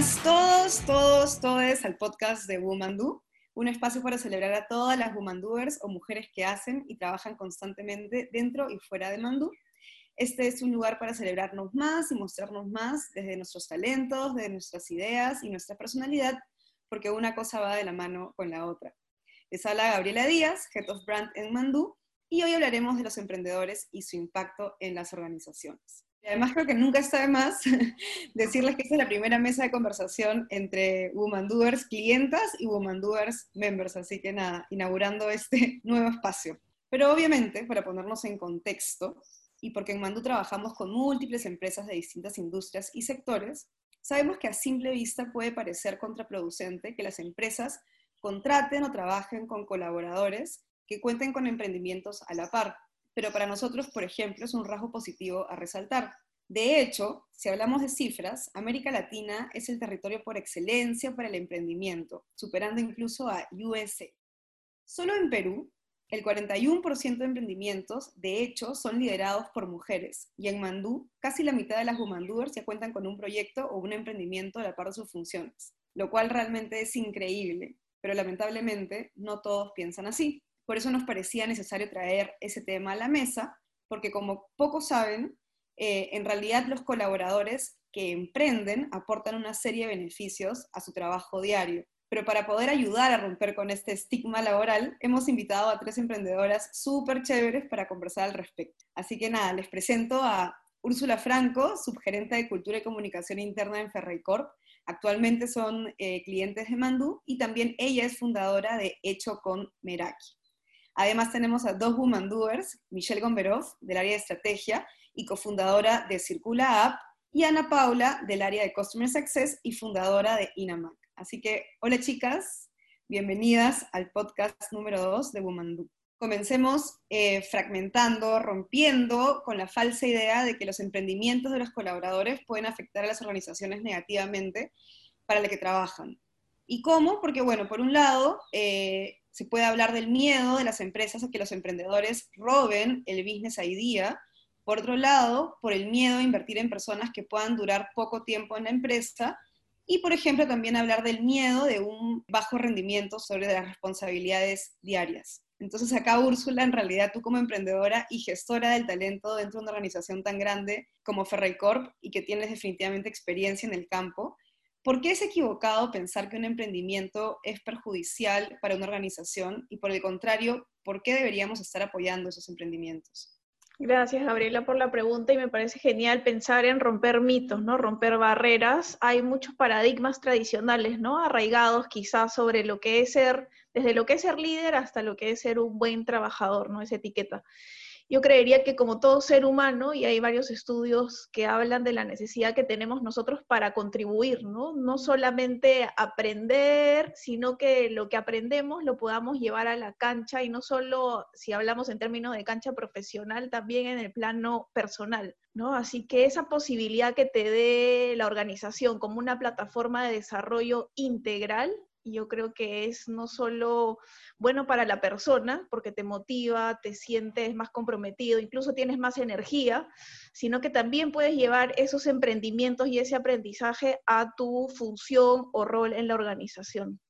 Bienvenidas todos, todos, todos al podcast de Woman Do, un espacio para celebrar a todas las Woman Doers o mujeres que hacen y trabajan constantemente dentro y fuera de Mandú. Este es un lugar para celebrarnos más y mostrarnos más desde nuestros talentos, desde nuestras ideas y nuestra personalidad, porque una cosa va de la mano con la otra. Les habla Gabriela Díaz, Head of Brand en Mandú, y hoy hablaremos de los emprendedores y su impacto en las organizaciones. Además creo que nunca está de más decirles que esta es la primera mesa de conversación entre Woman Doers clientas y Woman Doers members, así que nada, inaugurando este nuevo espacio. Pero obviamente, para ponernos en contexto, y porque en Mandú trabajamos con múltiples empresas de distintas industrias y sectores, sabemos que a simple vista puede parecer contraproducente que las empresas contraten o trabajen con colaboradores que cuenten con emprendimientos a la par. Pero para nosotros, por ejemplo, es un rasgo positivo a resaltar. De hecho, si hablamos de cifras, América Latina es el territorio por excelencia para el emprendimiento, superando incluso a USA. Solo en Perú, el 41% de emprendimientos, de hecho, son liderados por mujeres, y en Mandú, casi la mitad de las Womandoers ya cuentan con un proyecto o un emprendimiento a la par de sus funciones, lo cual realmente es increíble, pero lamentablemente no todos piensan así. Por eso nos parecía necesario traer ese tema a la mesa, porque como pocos saben, eh, en realidad los colaboradores que emprenden aportan una serie de beneficios a su trabajo diario pero para poder ayudar a romper con este estigma laboral, hemos invitado a tres emprendedoras súper chéveres para conversar al respecto. Así que nada, les presento a Úrsula Franco, subgerente de Cultura y Comunicación Interna en Ferreycorp. Actualmente son eh, clientes de Mandú y también ella es fundadora de Hecho con Meraki. Además tenemos a dos Woman Doers, Michelle Gomberov, del área de estrategia y cofundadora de Circula App, y Ana Paula, del área de Customer Success y fundadora de Inamac. Así que, hola chicas, bienvenidas al podcast número 2 de Woman Do. Comencemos eh, fragmentando, rompiendo con la falsa idea de que los emprendimientos de los colaboradores pueden afectar a las organizaciones negativamente para las que trabajan. ¿Y cómo? Porque, bueno, por un lado, eh, se puede hablar del miedo de las empresas a que los emprendedores roben el business idea. Por otro lado, por el miedo a invertir en personas que puedan durar poco tiempo en la empresa y, por ejemplo, también hablar del miedo de un bajo rendimiento sobre las responsabilidades diarias. Entonces acá, Úrsula, en realidad tú como emprendedora y gestora del talento dentro de una organización tan grande como Corp y que tienes definitivamente experiencia en el campo, ¿por qué es equivocado pensar que un emprendimiento es perjudicial para una organización y por el contrario, ¿por qué deberíamos estar apoyando esos emprendimientos? Gracias, Gabriela, por la pregunta y me parece genial pensar en romper mitos, ¿no? Romper barreras. Hay muchos paradigmas tradicionales, ¿no? Arraigados quizás sobre lo que es ser, desde lo que es ser líder hasta lo que es ser un buen trabajador, ¿no? Esa etiqueta yo creería que como todo ser humano, y hay varios estudios que hablan de la necesidad que tenemos nosotros para contribuir, ¿no? No solamente aprender, sino que lo que aprendemos lo podamos llevar a la cancha y no solo si hablamos en términos de cancha profesional, también en el plano personal, ¿no? Así que esa posibilidad que te dé la organización como una plataforma de desarrollo integral y yo creo que es no solo bueno para la persona, porque te motiva, te sientes más comprometido, incluso tienes más energía, sino que también puedes llevar esos emprendimientos y ese aprendizaje a tu función o rol en la organización.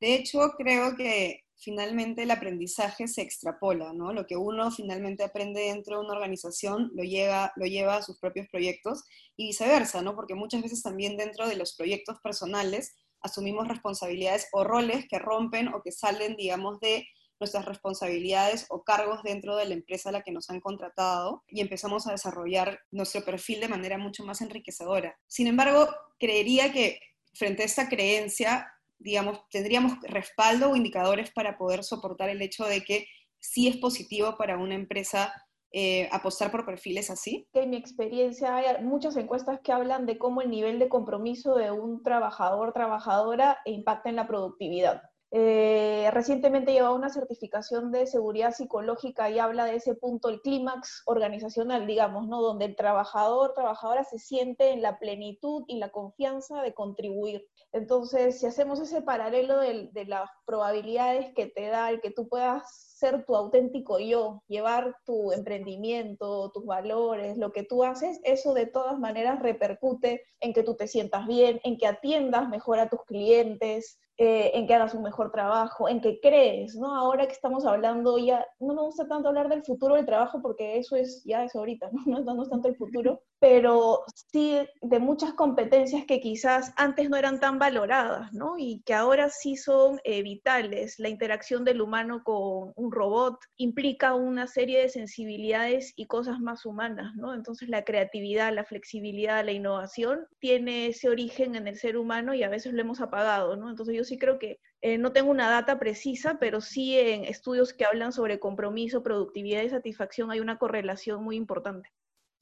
De hecho, creo que finalmente el aprendizaje se extrapola, ¿no? Lo que uno finalmente aprende dentro de una organización lo lleva, lo lleva a sus propios proyectos y viceversa, ¿no? Porque muchas veces también dentro de los proyectos personales asumimos responsabilidades o roles que rompen o que salen, digamos, de nuestras responsabilidades o cargos dentro de la empresa a la que nos han contratado y empezamos a desarrollar nuestro perfil de manera mucho más enriquecedora. Sin embargo, creería que frente a esta creencia, digamos, tendríamos respaldo o indicadores para poder soportar el hecho de que sí es positivo para una empresa eh, apostar por perfiles así? En mi experiencia hay muchas encuestas que hablan de cómo el nivel de compromiso de un trabajador, trabajadora impacta en la productividad. Eh, recientemente llevaba una certificación de seguridad psicológica y habla de ese punto, el clímax organizacional, digamos, ¿no? Donde el trabajador, trabajadora se siente en la plenitud y la confianza de contribuir. Entonces, si hacemos ese paralelo de, de las probabilidades que te da el que tú puedas ser tu auténtico yo, llevar tu emprendimiento, tus valores, lo que tú haces, eso de todas maneras repercute en que tú te sientas bien, en que atiendas mejor a tus clientes, eh, en que hagas un mejor trabajo, en que crees, ¿no? Ahora que estamos hablando ya, no me gusta tanto hablar del futuro del trabajo porque eso es, ya es ahorita, ¿no? No, no es tanto el futuro, pero sí de muchas competencias que quizás antes no eran tan valoradas, ¿no? Y que ahora sí son eh, vitales. La interacción del humano con un robot implica una serie de sensibilidades y cosas más humanas, ¿no? Entonces la creatividad, la flexibilidad, la innovación tiene ese origen en el ser humano y a veces lo hemos apagado, ¿no? Entonces yo sí creo que eh, no tengo una data precisa, pero sí en estudios que hablan sobre compromiso, productividad y satisfacción hay una correlación muy importante.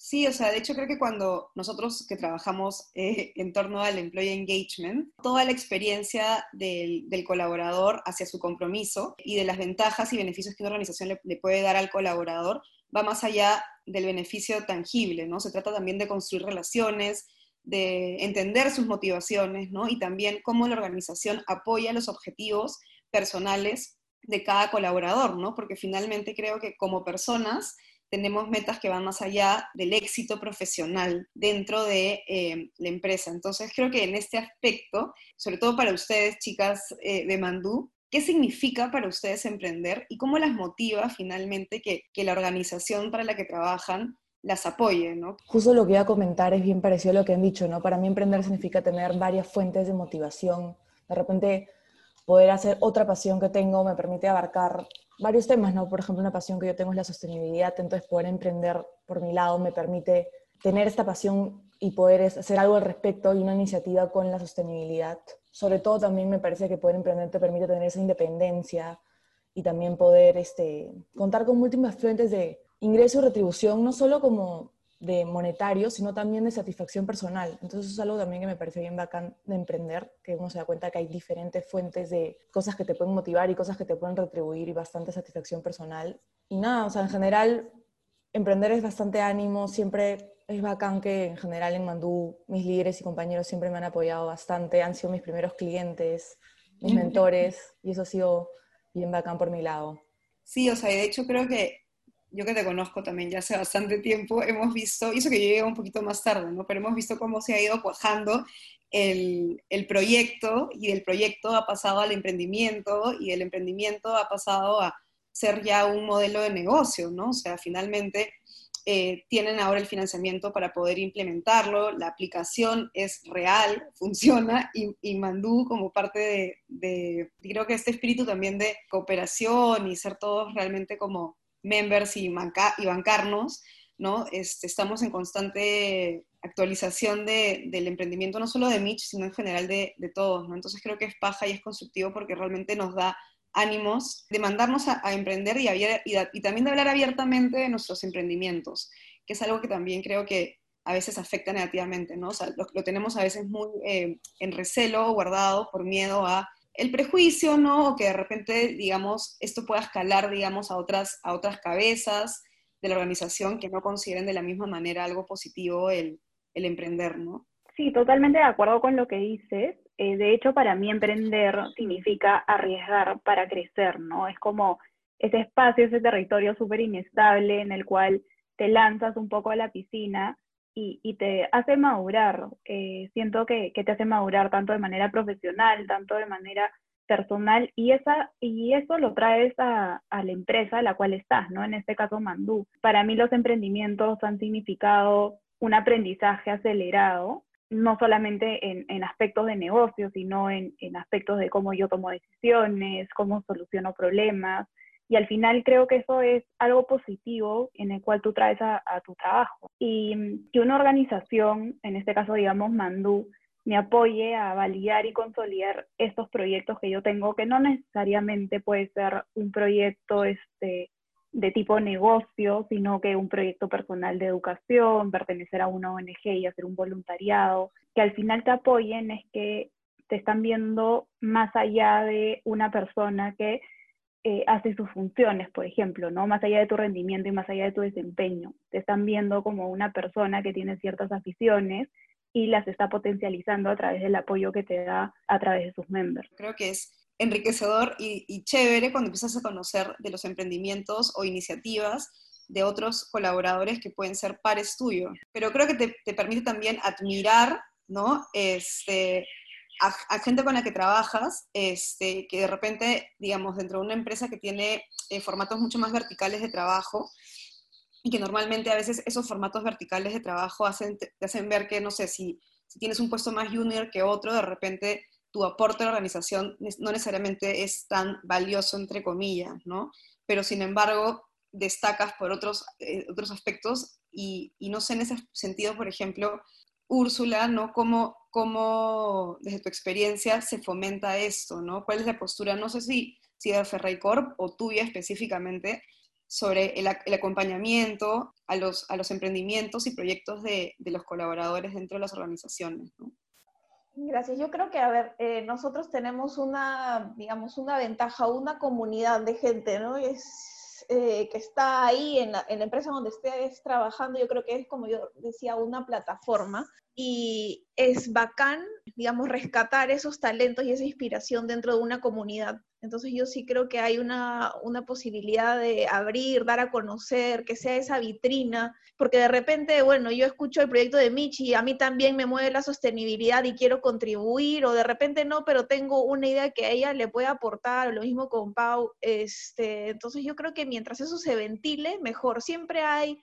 Sí, o sea, de hecho creo que cuando nosotros que trabajamos eh, en torno al employee engagement, toda la experiencia del, colaborador hacia su compromiso y de las ventajas y beneficios que una organización le, puede dar al colaborador va más allá del beneficio tangible, ¿no? Se trata también de construir relaciones, de entender sus motivaciones, ¿no? Y también cómo la organización apoya los objetivos personales de cada colaborador, ¿no? Porque finalmente creo que como personas tenemos metas que van más allá del éxito profesional dentro de eh, la empresa. Entonces, creo que en este aspecto, sobre todo para ustedes, chicas eh, de Mandú, ¿qué significa para ustedes emprender y cómo las motiva finalmente que, que la organización para la que trabajan las apoye, ¿no? Justo lo que iba a comentar es bien parecido a lo que han dicho, ¿no? Para mí emprender significa tener varias fuentes de motivación. De repente, poder hacer otra pasión que tengo me permite abarcar varios temas, ¿no? Por ejemplo, una pasión que yo tengo es la sostenibilidad, entonces poder emprender por mi lado me permite tener esta pasión y poder hacer algo al respecto y una iniciativa con la sostenibilidad. Sobre todo también me parece que poder emprender te permite tener esa independencia y también poder este, contar con múltiples fuentes de ingreso y retribución, no solo como de monetario, sino también de satisfacción personal. Entonces eso es algo también que me parece bien bacán de emprender, que uno se da cuenta que hay diferentes fuentes de cosas que te pueden motivar y cosas que te pueden retribuir y bastante satisfacción personal. Y nada, o sea, en general, emprender es bastante ánimo, siempre es bacán que en general en Mandú mis líderes y compañeros siempre me han apoyado bastante, han sido mis primeros clientes, mis mentores, y eso ha sido bien bacán por mi lado. Sí, o sea, de hecho creo que yo que te conozco también ya hace bastante tiempo, hemos visto, y eso que yo llegué un poquito más tarde, ¿no? Pero hemos visto cómo se ha ido cuajando el, el, proyecto y el proyecto ha pasado al emprendimiento y el emprendimiento ha pasado a ser ya un modelo de negocio, ¿no? O sea, finalmente eh, tienen ahora el financiamiento para poder implementarlo, la aplicación es real, funciona y, y Mandú como parte de, de, creo que este espíritu también de cooperación y ser todos realmente como members y, y bancarnos, ¿no? Este, estamos en constante actualización de, del emprendimiento, no solo de Mitch, sino en general de, de, todos, ¿no? Entonces creo que es paja y es constructivo porque realmente nos da ánimos de mandarnos a, emprender y, y, también de hablar abiertamente de nuestros emprendimientos, que es algo que también creo que a veces afecta negativamente, ¿no? O sea, lo, lo tenemos a veces muy eh, en recelo, guardado por miedo a el prejuicio, ¿no? O que de repente, digamos, esto pueda escalar, digamos, a otras, a otras cabezas de la organización que no consideren de la misma manera algo positivo el, el emprender, ¿no? Sí, totalmente de acuerdo con lo que dices. Eh, de hecho, para mí emprender significa arriesgar para crecer, ¿no? Es como ese espacio, ese territorio súper inestable en el cual te lanzas un poco a la piscina y, te hace madurar. Eh, siento que, te hace madurar tanto de manera profesional, tanto de manera personal, y, esa, y eso lo traes a, la empresa a la cual estás, ¿no? En este caso, Mandú. Para mí los emprendimientos han significado un aprendizaje acelerado, no solamente en, aspectos de negocio, sino en, en aspectos de cómo yo tomo decisiones, cómo soluciono problemas, y al final creo que eso es algo positivo en el cual tú traes a, tu trabajo. Y mm, que una organización, en este caso digamos Mandú, me apoye a validar y consolidar estos proyectos que yo tengo, que no necesariamente puede ser un proyecto este, de tipo negocio, sino que un proyecto personal de educación, pertenecer a una ONG y hacer un voluntariado, que al final te apoyen es que te están viendo más allá de una persona que eh, hace sus funciones, por ejemplo, ¿no? Más allá de tu rendimiento y más allá de tu desempeño. Te están viendo como una persona que tiene ciertas aficiones y las está potencializando a través del apoyo que te da a través de sus members. Creo que es enriquecedor y, chévere cuando empiezas a conocer de los emprendimientos o iniciativas de otros colaboradores que pueden ser pares tuyos. Pero creo que te, te permite también admirar, ¿no? Este, a, gente con la que trabajas, este, que de repente, digamos, dentro de una empresa que tiene eh, formatos mucho más verticales de trabajo, y que normalmente a veces esos formatos verticales de trabajo hacen, te hacen ver que, no sé, si, tienes un puesto más junior que otro, de repente tu aporte a la organización no necesariamente es tan valioso, entre comillas, ¿no? Pero sin embargo, destacas por otros, eh, otros aspectos y, y, no sé en ese sentido, por ejemplo, Úrsula, ¿no? ¿Cómo, ¿Cómo, desde tu experiencia, se fomenta esto, ¿no? ¿Cuál es la postura, no sé si, si de Ferrey Corp o tuya específicamente, sobre el, acompañamiento a los, a los emprendimientos y proyectos de, de, los colaboradores dentro de las organizaciones. Gracias. Yo creo que, a ver, eh, nosotros tenemos una, digamos, una ventaja, una comunidad de gente, ¿no? Es, eh, que está ahí en la, en la, empresa donde estés trabajando, yo creo que es, como yo decía, una plataforma y es bacán, digamos, rescatar esos talentos y esa inspiración dentro de una comunidad. Entonces yo sí creo que hay una, una, posibilidad de abrir, dar a conocer, que sea esa vitrina, porque de repente, bueno, yo escucho el proyecto de Michi y a mí también me mueve la sostenibilidad y quiero contribuir, o de repente no, pero tengo una idea que ella le puede aportar, lo mismo con Pau. Este, entonces yo creo que mientras eso se ventile, mejor. Siempre hay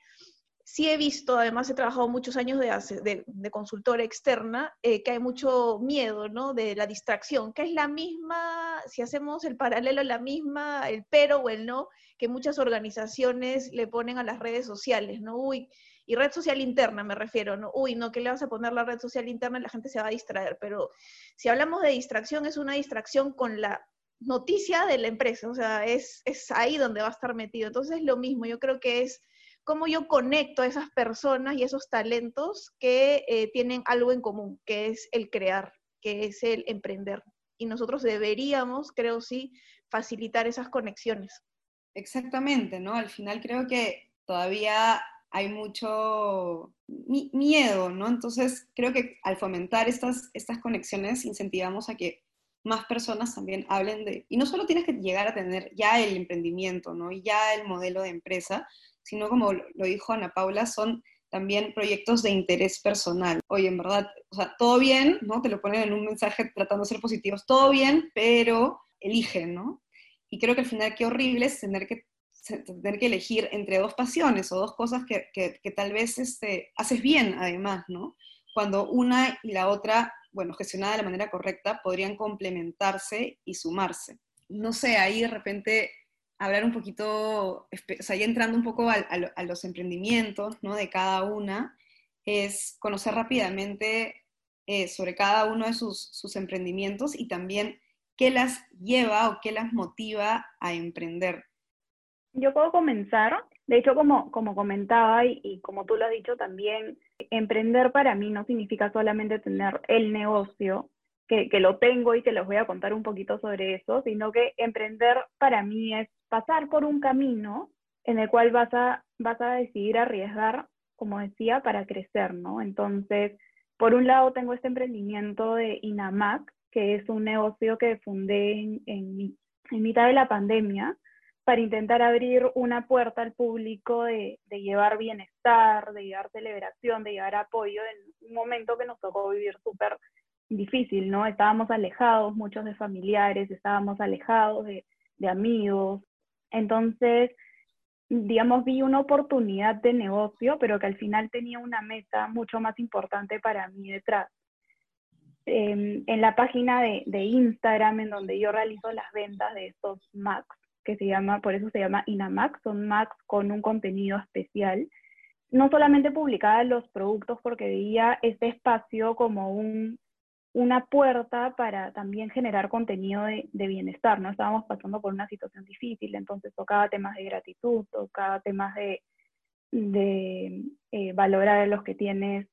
sí he visto, además he trabajado muchos años de, consultora externa, eh, que hay mucho miedo, ¿no? De la distracción, que es la misma, si hacemos el paralelo, la misma, el pero o el no, que muchas organizaciones le ponen a las redes sociales, ¿no? Uy, y red social interna me refiero, ¿no? Uy, no, ¿qué le vas a poner la red social interna? La gente se va a distraer, pero si hablamos de distracción, es una distracción con la noticia de la empresa, o sea, es, es ahí donde va a estar metido. Entonces, lo mismo, yo creo que es cómo yo conecto a esas personas y esos talentos que eh, tienen algo en común, que es el crear, que es el emprender. Y nosotros deberíamos, creo sí, facilitar esas conexiones. Exactamente, ¿no? Al final creo que todavía hay mucho miedo, ¿no? Entonces creo que al fomentar estas, estas conexiones incentivamos a que más personas también hablen de, y no solo tienes que llegar a tener ya el emprendimiento, ¿no? Y ya el modelo de empresa, sino como lo dijo Ana Paula, son también proyectos de interés personal. Oye, en verdad, o sea, todo bien, ¿no? Te lo ponen en un mensaje tratando de ser positivos, todo bien, pero eligen, ¿no? Y creo que al final qué horrible es tener que, tener que elegir entre dos pasiones o dos cosas que, que, tal vez este, haces bien, además, ¿no? Cuando una y la otra, bueno, gestionada de la manera correcta, podrían complementarse y sumarse. No sé, ahí de repente hablar un poquito, o sea, ya entrando un poco a, los emprendimientos ¿no? de cada una, es conocer rápidamente eh, sobre cada uno de sus, emprendimientos y también qué las lleva o qué las motiva a emprender. Yo puedo comenzar, de hecho como, como comentaba y, como tú lo has dicho también, emprender para mí no significa solamente tener el negocio, que, que, lo tengo y que les voy a contar un poquito sobre eso, sino que emprender para mí es pasar por un camino en el cual vas a, vas a decidir arriesgar, como decía, para crecer, ¿no? Entonces, por un lado tengo este emprendimiento de Inamac, que es un negocio que fundé en, en, mitad de la pandemia para intentar abrir una puerta al público de, de, llevar bienestar, de llevar celebración, de llevar apoyo en un momento que nos tocó vivir súper difícil, ¿no? Estábamos alejados, muchos de familiares, estábamos alejados de, de amigos, entonces, digamos, vi una oportunidad de negocio, pero que al final tenía una meta mucho más importante para mí detrás. Em, en la página de, de, Instagram, en donde yo realizo las ventas de estos Macs, que se llama, por eso se llama Inamax, son Macs con un contenido especial. No solamente publicaba los productos porque veía este espacio como un una puerta para también generar contenido de, bienestar, ¿no? Estábamos pasando por una situación difícil, entonces tocaba temas de gratitud, tocaba temas de, eh, valorar a los que tienes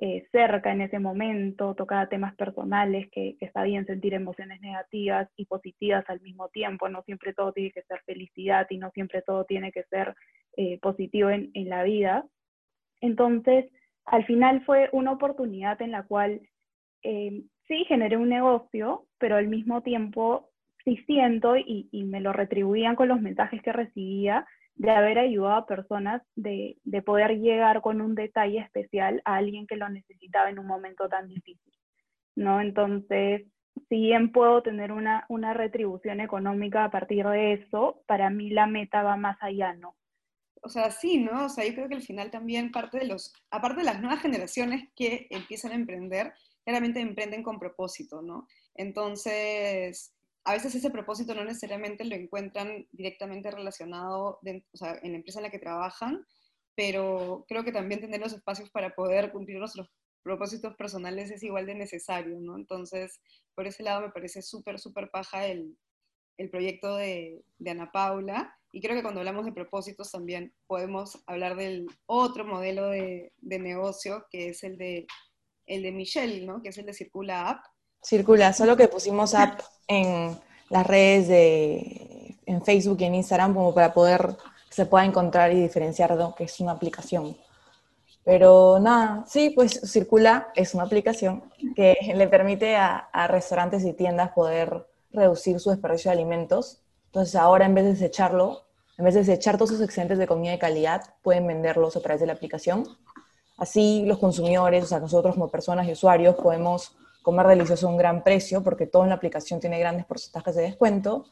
eh, cerca en ese momento, tocaba temas personales, que, está bien sentir emociones negativas y positivas al mismo tiempo, no siempre todo tiene que ser felicidad y no siempre todo tiene que ser eh, positivo en, la vida. Entonces, al final fue una oportunidad en la cual eh, sí generé un negocio, pero al mismo tiempo sí siento y, me lo retribuían con los mensajes que recibía, de haber ayudado a personas de, de, poder llegar con un detalle especial a alguien que lo necesitaba en un momento tan difícil, ¿no? Entonces, si bien puedo tener una, una retribución económica a partir de eso, para mí la meta va más allá, ¿no? O sea, sí, ¿no? O sea, yo creo que al final también parte de los, aparte de las nuevas generaciones que empiezan a emprender, claramente emprenden con propósito, ¿no? Entonces, a veces ese propósito no necesariamente lo encuentran directamente relacionado en la empresa en la que trabajan, pero creo que también tener los espacios para poder cumplir nuestros propósitos personales es igual de necesario, ¿no? Entonces, por ese lado me parece súper, súper paja el, el proyecto de, de, Ana Paula. Y creo que cuando hablamos de propósitos también podemos hablar del otro modelo de, de negocio, que es el de, el de Michelle, ¿no? Que es el de Circula App, Circula, solo que pusimos app en las redes de en Facebook y en Instagram como para poder se pueda encontrar y diferenciar de que es una aplicación. Pero nada, sí, pues Circula es una aplicación que le permite a, a restaurantes y tiendas poder reducir su desperdicio de alimentos. Entonces ahora en vez de desecharlo, en vez de desechar todos sus excedentes de comida de calidad, pueden venderlos a través de la aplicación. Así los consumidores, o sea, nosotros como personas y usuarios podemos comer delicioso a un gran precio, porque todo en la aplicación tiene grandes porcentajes de descuento,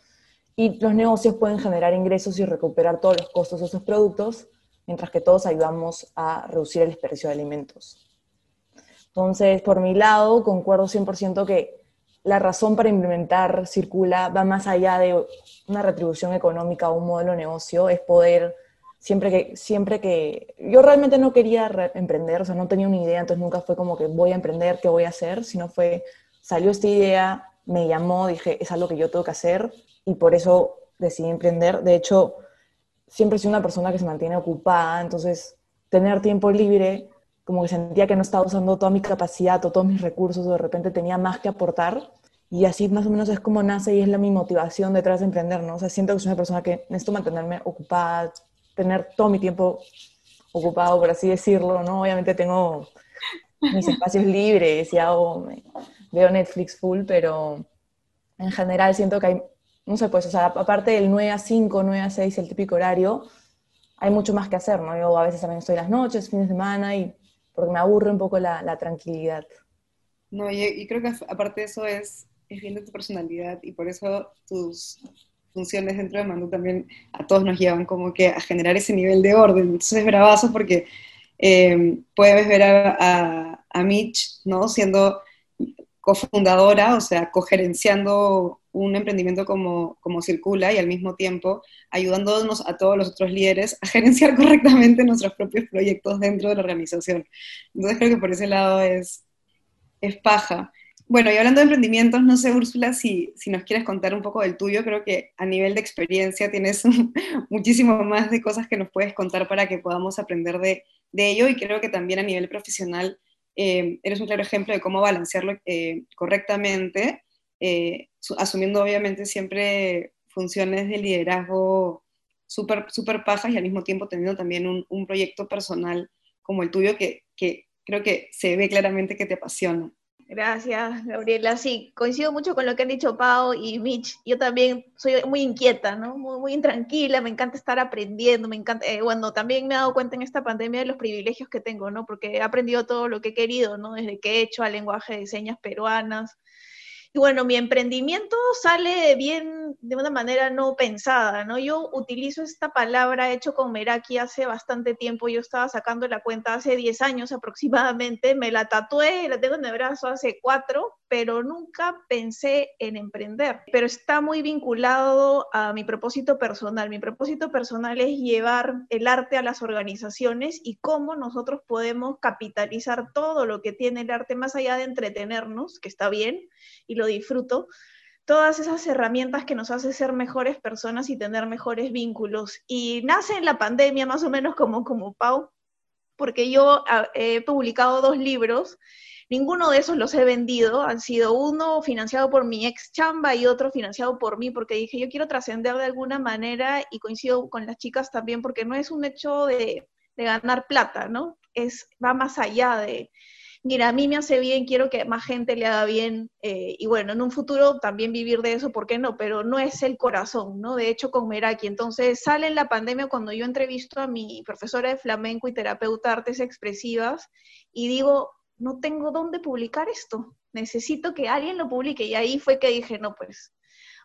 y los negocios pueden generar ingresos y recuperar todos los costos de esos productos, mientras que todos ayudamos a reducir el desperdicio de alimentos. Entonces, por mi lado, concuerdo 100% que la razón para implementar Circula va más allá de una retribución económica o un modelo de negocio, es poder siempre que, siempre que, yo realmente no quería emprender, o sea, no tenía una idea, entonces nunca fue como que voy a emprender, ¿qué voy a hacer? Sino fue, salió esta idea, me llamó, dije, es algo que yo tengo que hacer y por eso decidí emprender. De hecho, siempre soy una persona que se mantiene ocupada, entonces tener tiempo libre, como que sentía que no estaba usando toda mi capacidad o todos mis recursos, o de repente tenía más que aportar. Y así más o menos es como nace y es la mi motivación detrás de emprender, ¿no? O sea, siento que soy una persona que necesito mantenerme ocupada, tener todo mi tiempo ocupado, por así decirlo, ¿no? Obviamente tengo mis espacios libres y hago, veo Netflix full, pero en general siento que hay, no sé, pues, o sea, aparte del 9 a 5, 9 a 6, el típico horario, hay mucho más que hacer, ¿no? Yo a veces también estoy las noches, fines de semana, y porque me aburre un poco la, tranquilidad. No, y, y, creo que aparte de eso es, es bien de tu personalidad, y por eso tus funciones dentro de Mandu también a todos nos llevan como que a generar ese nivel de orden. Entonces es bravazo porque eh, puedes ver a, a, Mitch, ¿no? Siendo cofundadora, o sea, cogerenciando un emprendimiento como, como Circula y al mismo tiempo ayudándonos a todos los otros líderes a gerenciar correctamente nuestros propios proyectos dentro de la organización. Entonces creo que por ese lado es, es paja. Bueno, y hablando de emprendimientos, no sé, Úrsula, si, si nos quieres contar un poco del tuyo, creo que a nivel de experiencia tienes muchísimo más de cosas que nos puedes contar para que podamos aprender de, de ello y creo que también a nivel profesional eh, eres un claro ejemplo de cómo balancearlo eh, correctamente, eh, asumiendo obviamente siempre funciones de liderazgo súper super pajas y al mismo tiempo teniendo también un, un proyecto personal como el tuyo que, que creo que se ve claramente que te apasiona. Gracias, Gabriela. Sí, coincido mucho con lo que han dicho Pau y Mitch. Yo también soy muy inquieta, ¿no? Muy, muy intranquila, me encanta estar aprendiendo, me encanta, eh, bueno, también me he dado cuenta en esta pandemia de los privilegios que tengo, ¿no? Porque he aprendido todo lo que he querido, ¿no? Desde que he hecho al lenguaje de señas peruanas, y bueno, mi emprendimiento sale bien de una manera no pensada, ¿no? Yo utilizo esta palabra hecho con Meraki hace bastante tiempo, yo estaba sacando la cuenta hace 10 años aproximadamente, me la tatué, la tengo en el brazo hace 4, pero nunca pensé en emprender. Pero está muy vinculado a mi propósito personal. Mi propósito personal es llevar el arte a las organizaciones y cómo nosotros podemos capitalizar todo lo que tiene el arte más allá de entretenernos, que está bien, y lo disfruto, todas esas herramientas que nos hacen ser mejores personas y tener mejores vínculos. Y nace en la pandemia, más o menos como, como Pau, porque yo ah, he publicado dos libros, ninguno de esos los he vendido, han sido uno financiado por mi ex chamba y otro financiado por mí, porque dije, yo quiero trascender de alguna manera y coincido con las chicas también, porque no es un hecho de, de ganar plata, ¿no? Es, va más allá de, mira, a mí me hace bien, quiero que más gente le haga bien, eh, y bueno, en un futuro también vivir de eso, ¿por qué no? Pero no es el corazón, ¿no? De hecho, con Meraki, entonces sale en la pandemia cuando yo entrevisto a mi profesora de flamenco y terapeuta artes expresivas, y digo, no tengo dónde publicar esto, necesito que alguien lo publique, y ahí fue que dije, no, pues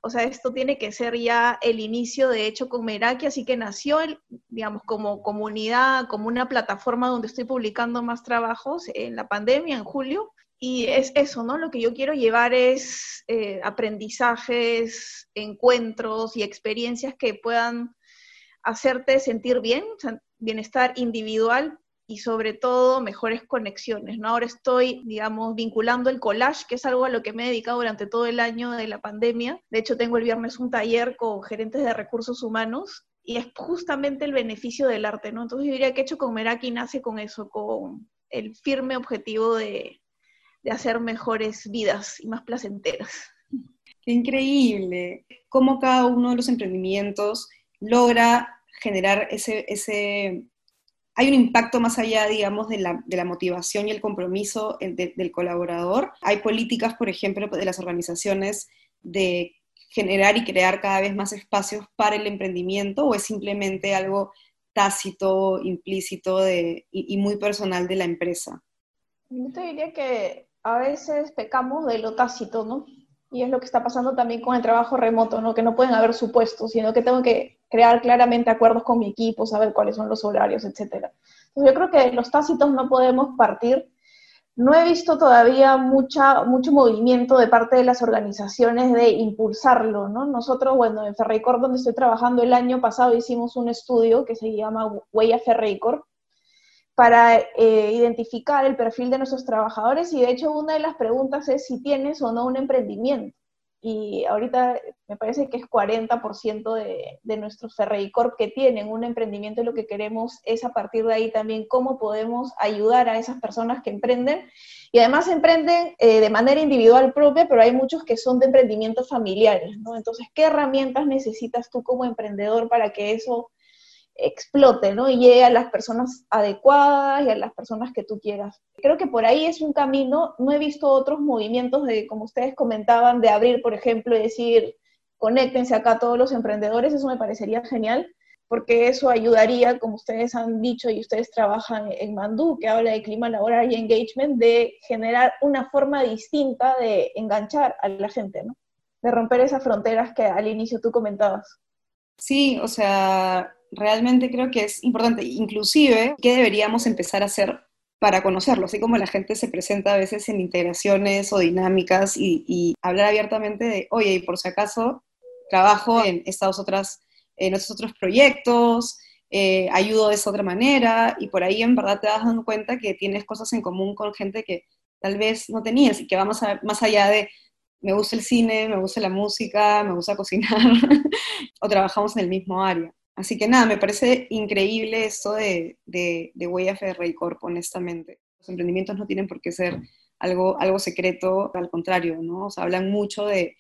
o sea, esto tiene que ser ya el inicio, de hecho, con Meraki, así que nació, el, digamos, como comunidad, como una plataforma donde estoy publicando más trabajos en la pandemia, en julio. Y es eso, ¿no? Lo que yo quiero llevar es eh, aprendizajes, encuentros y experiencias que puedan hacerte sentir bien, bienestar individual, y sobre todo mejores conexiones, ¿no? Ahora estoy, digamos, vinculando el collage, que es algo a lo que me he dedicado durante todo el año de la pandemia. De hecho, tengo el viernes un taller con gerentes de recursos humanos y es justamente el beneficio del arte, ¿no? Entonces yo diría que hecho con Meraki nace con eso, con el firme objetivo de, de hacer mejores vidas y más placenteras. Qué increíble. Cómo cada uno de los emprendimientos logra generar ese, ese hay un impacto más allá, digamos, de la, motivación y el compromiso del colaborador. Hay políticas, por ejemplo, de las organizaciones de generar y crear cada vez más espacios para el emprendimiento o es simplemente algo tácito, implícito y, muy personal de la empresa? Yo te diría que a veces pecamos de lo tácito, ¿no? Y es lo que está pasando también con el trabajo remoto, ¿no? Que no pueden haber supuestos, sino que tengo que crear claramente acuerdos con mi equipo, saber cuáles son los horarios, etc. yo creo que los tácitos no podemos partir. No he visto todavía mucha, mucho movimiento de parte de las organizaciones de impulsarlo, ¿no? Nosotros, bueno, en Ferreycorp, donde estoy trabajando el año pasado, hicimos un estudio que se llama Huella Ferreycorp, para eh, identificar el perfil de nuestros trabajadores y de hecho una de las preguntas es si tienes o no un emprendimiento. Y ahorita me parece que es 40% de, de nuestros Corp que tienen un emprendimiento y lo que queremos es a partir de ahí también cómo podemos ayudar a esas personas que emprenden. Y además emprenden eh, de manera individual propia, pero hay muchos que son de emprendimientos familiares, ¿no? Entonces, ¿qué herramientas necesitas tú como emprendedor para que eso explote, ¿no? Y llegue a las personas adecuadas y a las personas que tú quieras. Creo que por ahí es un camino, no he visto otros movimientos de, como ustedes comentaban, de abrir, por ejemplo, y decir, conéctense acá todos los emprendedores, eso me parecería genial, porque eso ayudaría, como ustedes han dicho y ustedes trabajan en Mandú, que habla de clima laboral y engagement, de generar una forma distinta de enganchar a la gente, ¿no? De romper esas fronteras que al inicio tú comentabas. Sí, o sea, realmente creo que es importante, inclusive, ¿qué deberíamos empezar a hacer para conocerlo? Así como la gente se presenta a veces en integraciones o dinámicas y, hablar abiertamente de, oye, y por si acaso, trabajo en estos otros proyectos, eh, ayudo de esa otra manera, y por ahí en verdad te das dando cuenta que tienes cosas en común con gente que tal vez no tenías y que va más, más allá de me gusta el cine, me gusta la música, me gusta cocinar, o trabajamos en el mismo área. Así que nada, me parece increíble esto de, de, de Huella Corp, honestamente. Los emprendimientos no tienen por qué ser algo, algo secreto, al contrario, ¿no? O sea, hablan mucho de,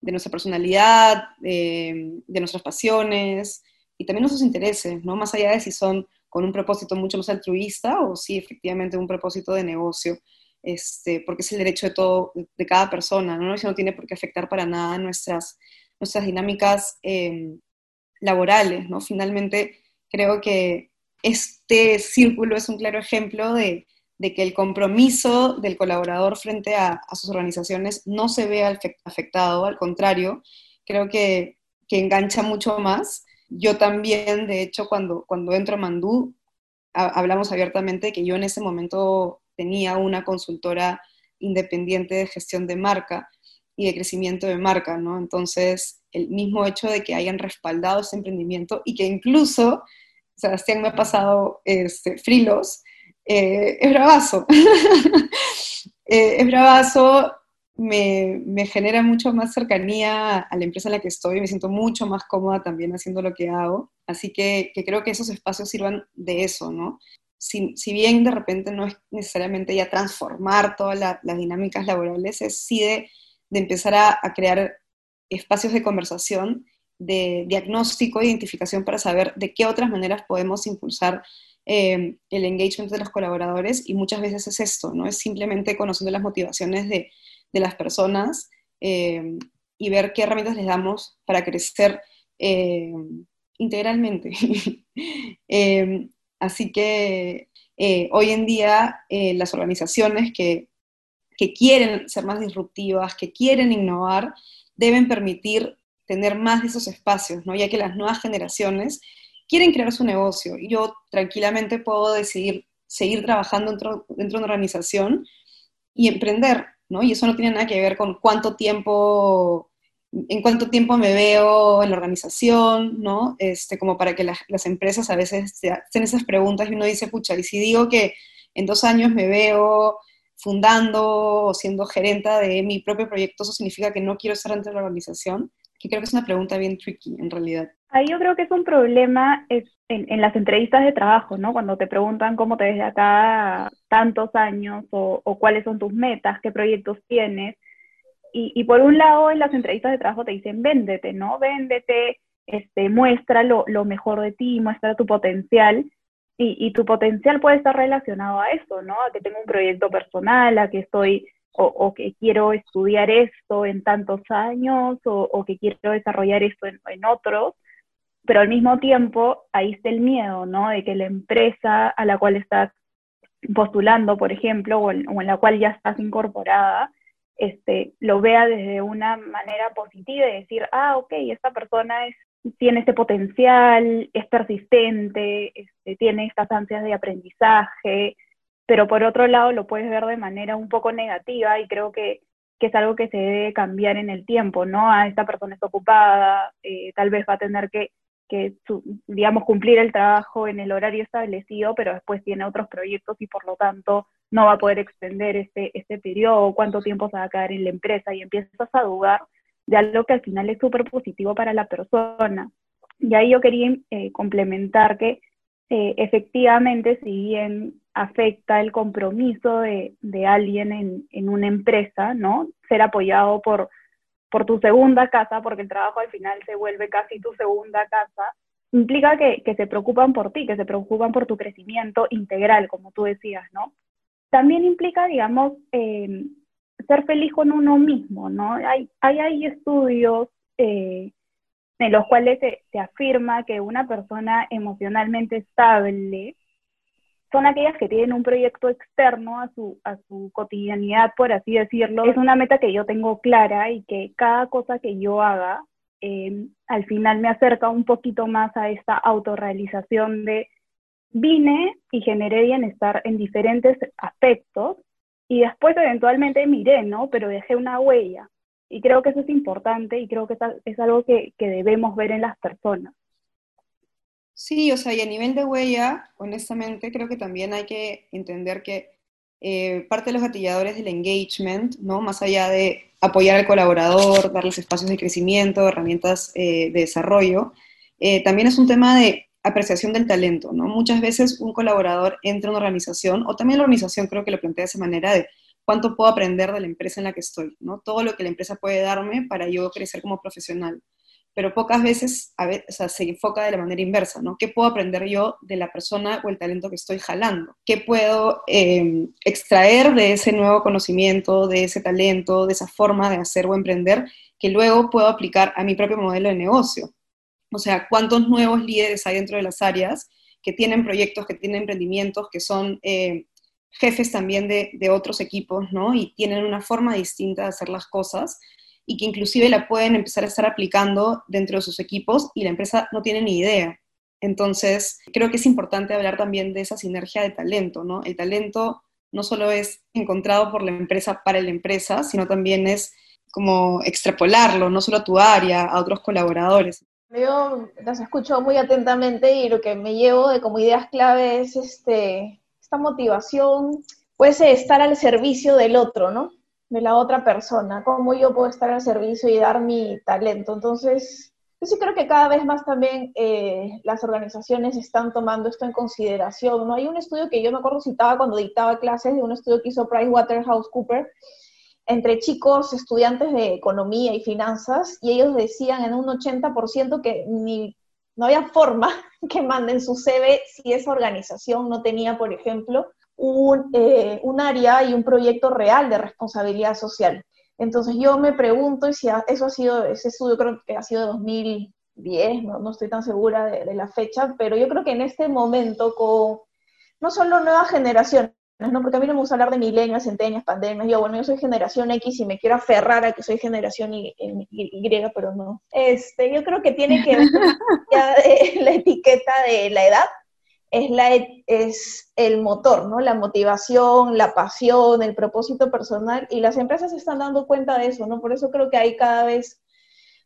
de nuestra personalidad, de, nuestras pasiones y también nuestros intereses, ¿no? Más allá de si son con un propósito mucho más altruista o si efectivamente un propósito de negocio, este, porque es el derecho de todo, de cada persona, ¿no? Eso no tiene por qué afectar para nada nuestras, nuestras dinámicas. Eh, laborales, ¿no? Finalmente, creo que este círculo es un claro ejemplo de, que el compromiso del colaborador frente a, sus organizaciones no se ve afectado, al contrario, creo que, engancha mucho más. Yo también, de hecho, cuando, cuando entro a Mandú, hablamos abiertamente que yo en ese momento tenía una consultora independiente de gestión de marca y de crecimiento de marca, ¿no? Entonces, el mismo hecho de que hayan respaldado ese emprendimiento y que incluso, Sebastián me ha pasado este, frilos, eh, es bravazo. Eh, es bravazo, me, me, genera mucho más cercanía a la empresa en la que estoy, me siento mucho más cómoda también haciendo lo que hago. Así que, que creo que esos espacios sirvan de eso, ¿no? si, bien de repente no es necesariamente ya transformar todas las dinámicas laborales, es sí de, empezar a, crear espacios de conversación, de diagnóstico, identificación para saber de qué otras maneras podemos impulsar eh, el engagement de los colaboradores y muchas veces es esto, ¿no? Es simplemente conociendo las motivaciones de, las personas eh, y ver qué herramientas les damos para crecer eh, integralmente. así que hoy en día las organizaciones que, que quieren ser más disruptivas, que quieren innovar, deben permitir tener más de esos espacios, ¿no? ya que las nuevas generaciones quieren crear su negocio y yo tranquilamente puedo decidir seguir trabajando dentro, dentro de una organización y emprender, ¿no? Y eso no tiene nada que ver con cuánto tiempo, en cuánto tiempo me veo en la organización, ¿no? Este, como para que las empresas a veces se hacen esas preguntas y uno dice, pucha, y si digo que en dos años me veo fundando o siendo gerenta de mi propio proyecto, ¿eso significa que no quiero estar dentro de la organización? Que creo que es una pregunta bien tricky en realidad. Ahí yo creo que es un problema es en, las entrevistas de trabajo, ¿no? Cuando te preguntan cómo te ves de acá tantos años o, cuáles son tus metas, qué proyectos tienes. Y, por un lado, en las entrevistas de trabajo te dicen, véndete, ¿no? Véndete, este, muestra lo, mejor de ti, muestra tu potencial. Y, y, tu potencial puede estar relacionado a eso, ¿no? A que tengo un proyecto personal, a que estoy o, que quiero estudiar esto en tantos años o, que quiero desarrollar esto en, en otros pero al mismo tiempo ahí está el miedo, ¿no? De que la empresa a la cual estás postulando, por ejemplo, o en, la cual ya estás incorporada, este, lo vea desde una manera positiva y decir, ah, ok, esta persona es, tiene este potencial, es persistente, este, tiene estas ansias de aprendizaje, pero por otro lado lo puedes ver de manera un poco negativa y creo que, que es algo que se debe cambiar en el tiempo, ¿no? Ah, esta persona está ocupada, eh, tal vez va a tener que que, digamos, cumplir el trabajo en el horario establecido, pero después tiene otros proyectos y por lo tanto no va a poder extender este, este periodo, cuánto tiempo se va a quedar en la empresa y empiezas a dudar de algo que al final es súper positivo para la persona. Y ahí yo quería eh, complementar que eh, efectivamente, si bien afecta el compromiso de, de alguien en, en, una empresa, ¿no? Ser apoyado por por tu segunda casa, porque el trabajo al final se vuelve casi tu segunda casa, implica que, se preocupan por ti, que se preocupan por tu crecimiento integral, como tú decías, ¿no? También implica, digamos, em, ser feliz con uno mismo, ¿no? Hay, hay, estudios eh, en los cuales se afirma que una persona emocionalmente estable son aquellas que tienen un proyecto externo a su, a su cotidianidad, por así decirlo. Es una meta que yo tengo clara y que cada cosa que yo haga em, al final me acerca un poquito más a esta autorrealización de vine y generé bienestar en diferentes aspectos y después eventualmente miré, ¿no? Pero dejé una huella. Y creo que eso es importante y creo que es algo que, que debemos ver en las personas. Sí, o sea, y a nivel de huella, honestamente, creo que también hay que entender que eh, parte de los gatilladores del engagement, ¿no? Más allá de apoyar al colaborador, darles espacios de crecimiento, herramientas eh, de desarrollo, eh, también es un tema de apreciación del talento, ¿no? Muchas veces un colaborador entra en una organización, o también la organización creo que lo plantea de esa manera de cuánto puedo aprender de la empresa en la que estoy, ¿no? Todo lo que la empresa puede darme para yo crecer como profesional pero pocas veces se enfoca de la manera inversa, ¿no? ¿Qué puedo aprender yo de la persona o el talento que estoy jalando? ¿Qué puedo em, extraer de ese nuevo conocimiento, de ese talento, de esa forma de hacer o emprender que luego puedo aplicar a mi propio modelo de negocio? O sea, ¿cuántos nuevos líderes hay dentro de las áreas que tienen proyectos, que tienen emprendimientos, que son eh, jefes también de, de otros equipos, ¿no? Y tienen una forma distinta de hacer las cosas y que inclusive la pueden empezar a estar aplicando dentro de sus equipos y la empresa no tiene ni idea. Entonces, creo que es importante hablar también de esa sinergia de talento, ¿no? El talento no solo es encontrado por la empresa para la empresa, sino también es como extrapolarlo, no solo a tu área, a otros colaboradores. Yo las escucho muy atentamente y lo que me llevo de como ideas clave es este, esta motivación, pues estar al servicio del otro, ¿no? de la otra persona, cómo yo puedo estar al servicio y dar mi talento. Entonces, Yo sí creo que cada vez más también eh, las organizaciones están tomando esto en consideración. ¿no? Hay un estudio que yo me acuerdo citaba cuando dictaba clases de un estudio que hizo PricewaterhouseCoopers entre chicos estudiantes de economía y finanzas y ellos decían en un 80% que no había forma que manden su CV si esa organización no tenía, por ejemplo, un, eh, un área y un proyecto real de responsabilidad social. Entonces yo me pregunto, si eso ha sido, ese estudio creo que ha sido de 2010, no, no estoy tan segura de, la fecha, pero yo creo que en este momento con no solo nuevas generaciones, ¿no? porque a mí no me gusta hablar de milenios, centenias, pandemias, yo bueno, yo soy generación X y me quiero aferrar a que soy generación y, y, pero no. Este, yo creo que tiene que ver de la etiqueta de la edad, es, la, es el motor, ¿no? La motivación, la pasión, el propósito personal, y las empresas se están dando cuenta de eso, ¿no? Por eso creo que hay cada vez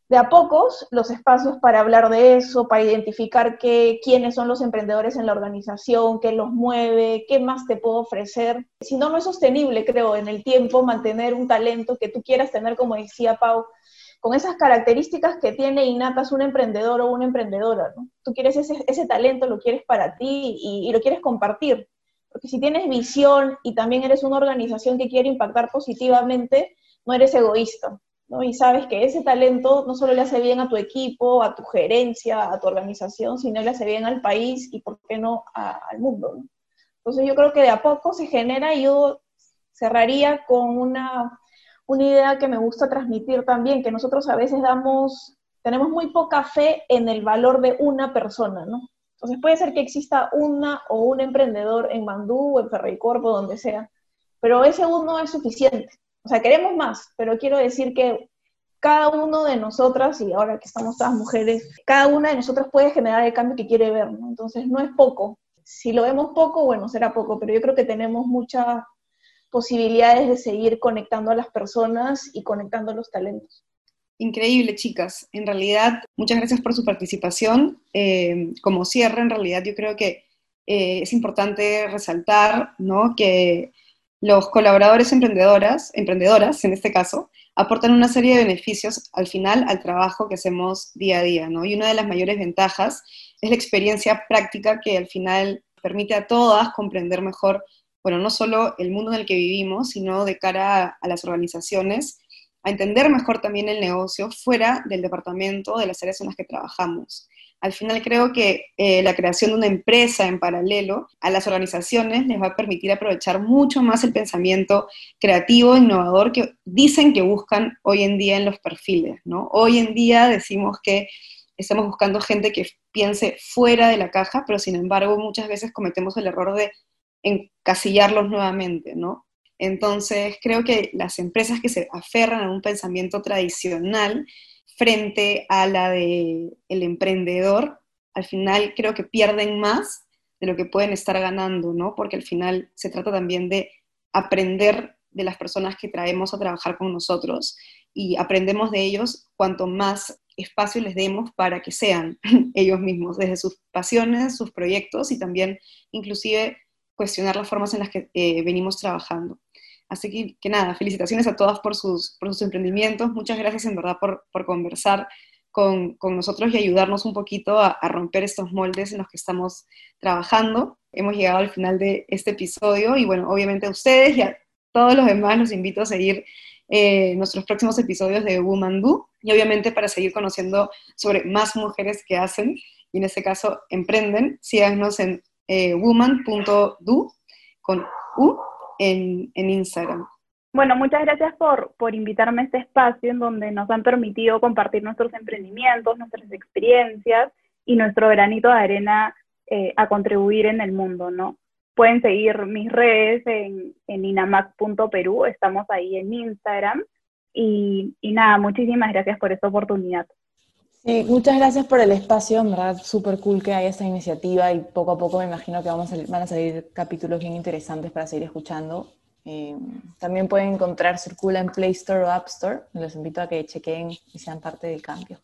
de a pocos los espacios para hablar de eso, para identificar qué, quiénes son los emprendedores en la organización, qué los mueve, qué más te puedo ofrecer. Si no, no es sostenible, creo, en el tiempo mantener un talento que tú quieras tener, como decía Pau, con esas características que tiene innatas un emprendedor o una emprendedora. Tú quieres ese, ese talento, lo quieres para ti y, lo quieres compartir. Porque si tienes visión y también eres una organización que quiere impactar positivamente, no eres egoísta, ¿no? Y sabes que ese talento no solo le hace bien a tu equipo, a tu gerencia, a tu organización, sino le hace bien al país y, ¿por qué no, al mundo, ¿no? Entonces yo creo que de a poco se genera y yo cerraría con una una idea que me gusta transmitir también, que nosotros a veces damos, tenemos muy poca fe en el valor de una persona, ¿no? Entonces puede ser que exista una o un emprendedor en Mandú o en Ferreycorp o donde sea, pero ese uno es suficiente. O sea, queremos más, pero quiero decir que cada uno de nosotras, y ahora que estamos todas mujeres, cada una de nosotras puede generar el cambio que quiere ver, ¿no? Entonces no es poco. Si lo vemos poco, bueno, será poco, pero yo creo que tenemos mucha posibilidades de seguir conectando a las personas y conectando los talentos. Increíble, chicas. En realidad, muchas gracias por su participación. Eh, como cierre, en realidad yo creo que eh, es importante resaltar ¿no? que los colaboradores emprendedoras, emprendedoras en este caso, aportan una serie de beneficios al final al trabajo que hacemos día a día, ¿no? Y una de las mayores ventajas es la experiencia práctica que al final permite a todas comprender mejor bueno, no solo el mundo en el que vivimos, sino de cara a, las organizaciones, a entender mejor también el negocio fuera del departamento, de las áreas en las que trabajamos. Al final creo que eh, la creación de una empresa en paralelo a las organizaciones les va a permitir aprovechar mucho más el pensamiento creativo, innovador que dicen que buscan hoy en día en los perfiles, ¿no? Hoy en día decimos que estamos buscando gente que piense fuera de la caja, pero sin embargo muchas veces cometemos el error de encasillarlos nuevamente, ¿no? Entonces, creo que las empresas que se aferran a un pensamiento tradicional frente a la del el emprendedor, al final creo que pierden más de lo que pueden estar ganando, ¿no? Porque al final se trata también de aprender de las personas que traemos a trabajar con nosotros y aprendemos de ellos cuanto más espacio les demos para que sean ellos mismos, desde sus pasiones, sus proyectos y también inclusive cuestionar las formas en las que eh, venimos trabajando. Así que, nada, felicitaciones a todas por sus, por sus emprendimientos. Muchas gracias en verdad por, por conversar con, con, nosotros y ayudarnos un poquito a, romper estos moldes en los que estamos trabajando. Hemos llegado al final de este episodio y bueno, obviamente a ustedes y a todos los demás los invito a seguir eh, nuestros próximos episodios de Woman Do y obviamente para seguir conociendo sobre más mujeres que hacen y en este caso emprenden, síganos en eh, woman.do con U en, en, Instagram. Bueno, muchas gracias por, por invitarme a este espacio en donde nos han permitido compartir nuestros emprendimientos, nuestras experiencias y nuestro granito de arena eh, a contribuir en el mundo, ¿no? Pueden seguir mis redes en, en inamac.peru, estamos ahí en Instagram. Y, y nada, muchísimas gracias por esta oportunidad muchas gracias por el espacio, en verdad súper cool que haya esta iniciativa y poco a poco me imagino que vamos a van a salir capítulos bien interesantes para seguir escuchando. Eh, también pueden encontrar Circula en Play Store o App Store. Les invito a que chequen y sean parte del cambio.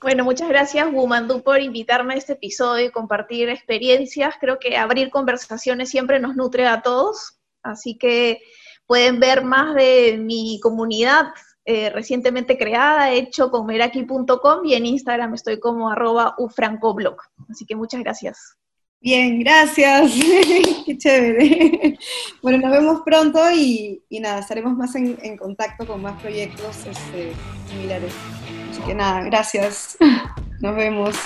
Bueno, muchas gracias, Womandu, por invitarme a este episodio y compartir experiencias. Creo que abrir conversaciones siempre nos nutre a todos, así que pueden ver más de mi comunidad eh, recientemente creada, hecho con meraki.com y en Instagram estoy como arroba ufrancoblog. Así que muchas gracias. Bien, gracias. Qué chévere. Bueno, nos vemos pronto y, nada, estaremos más en, contacto con más proyectos este, similares. Así que nada, gracias. Nos vemos.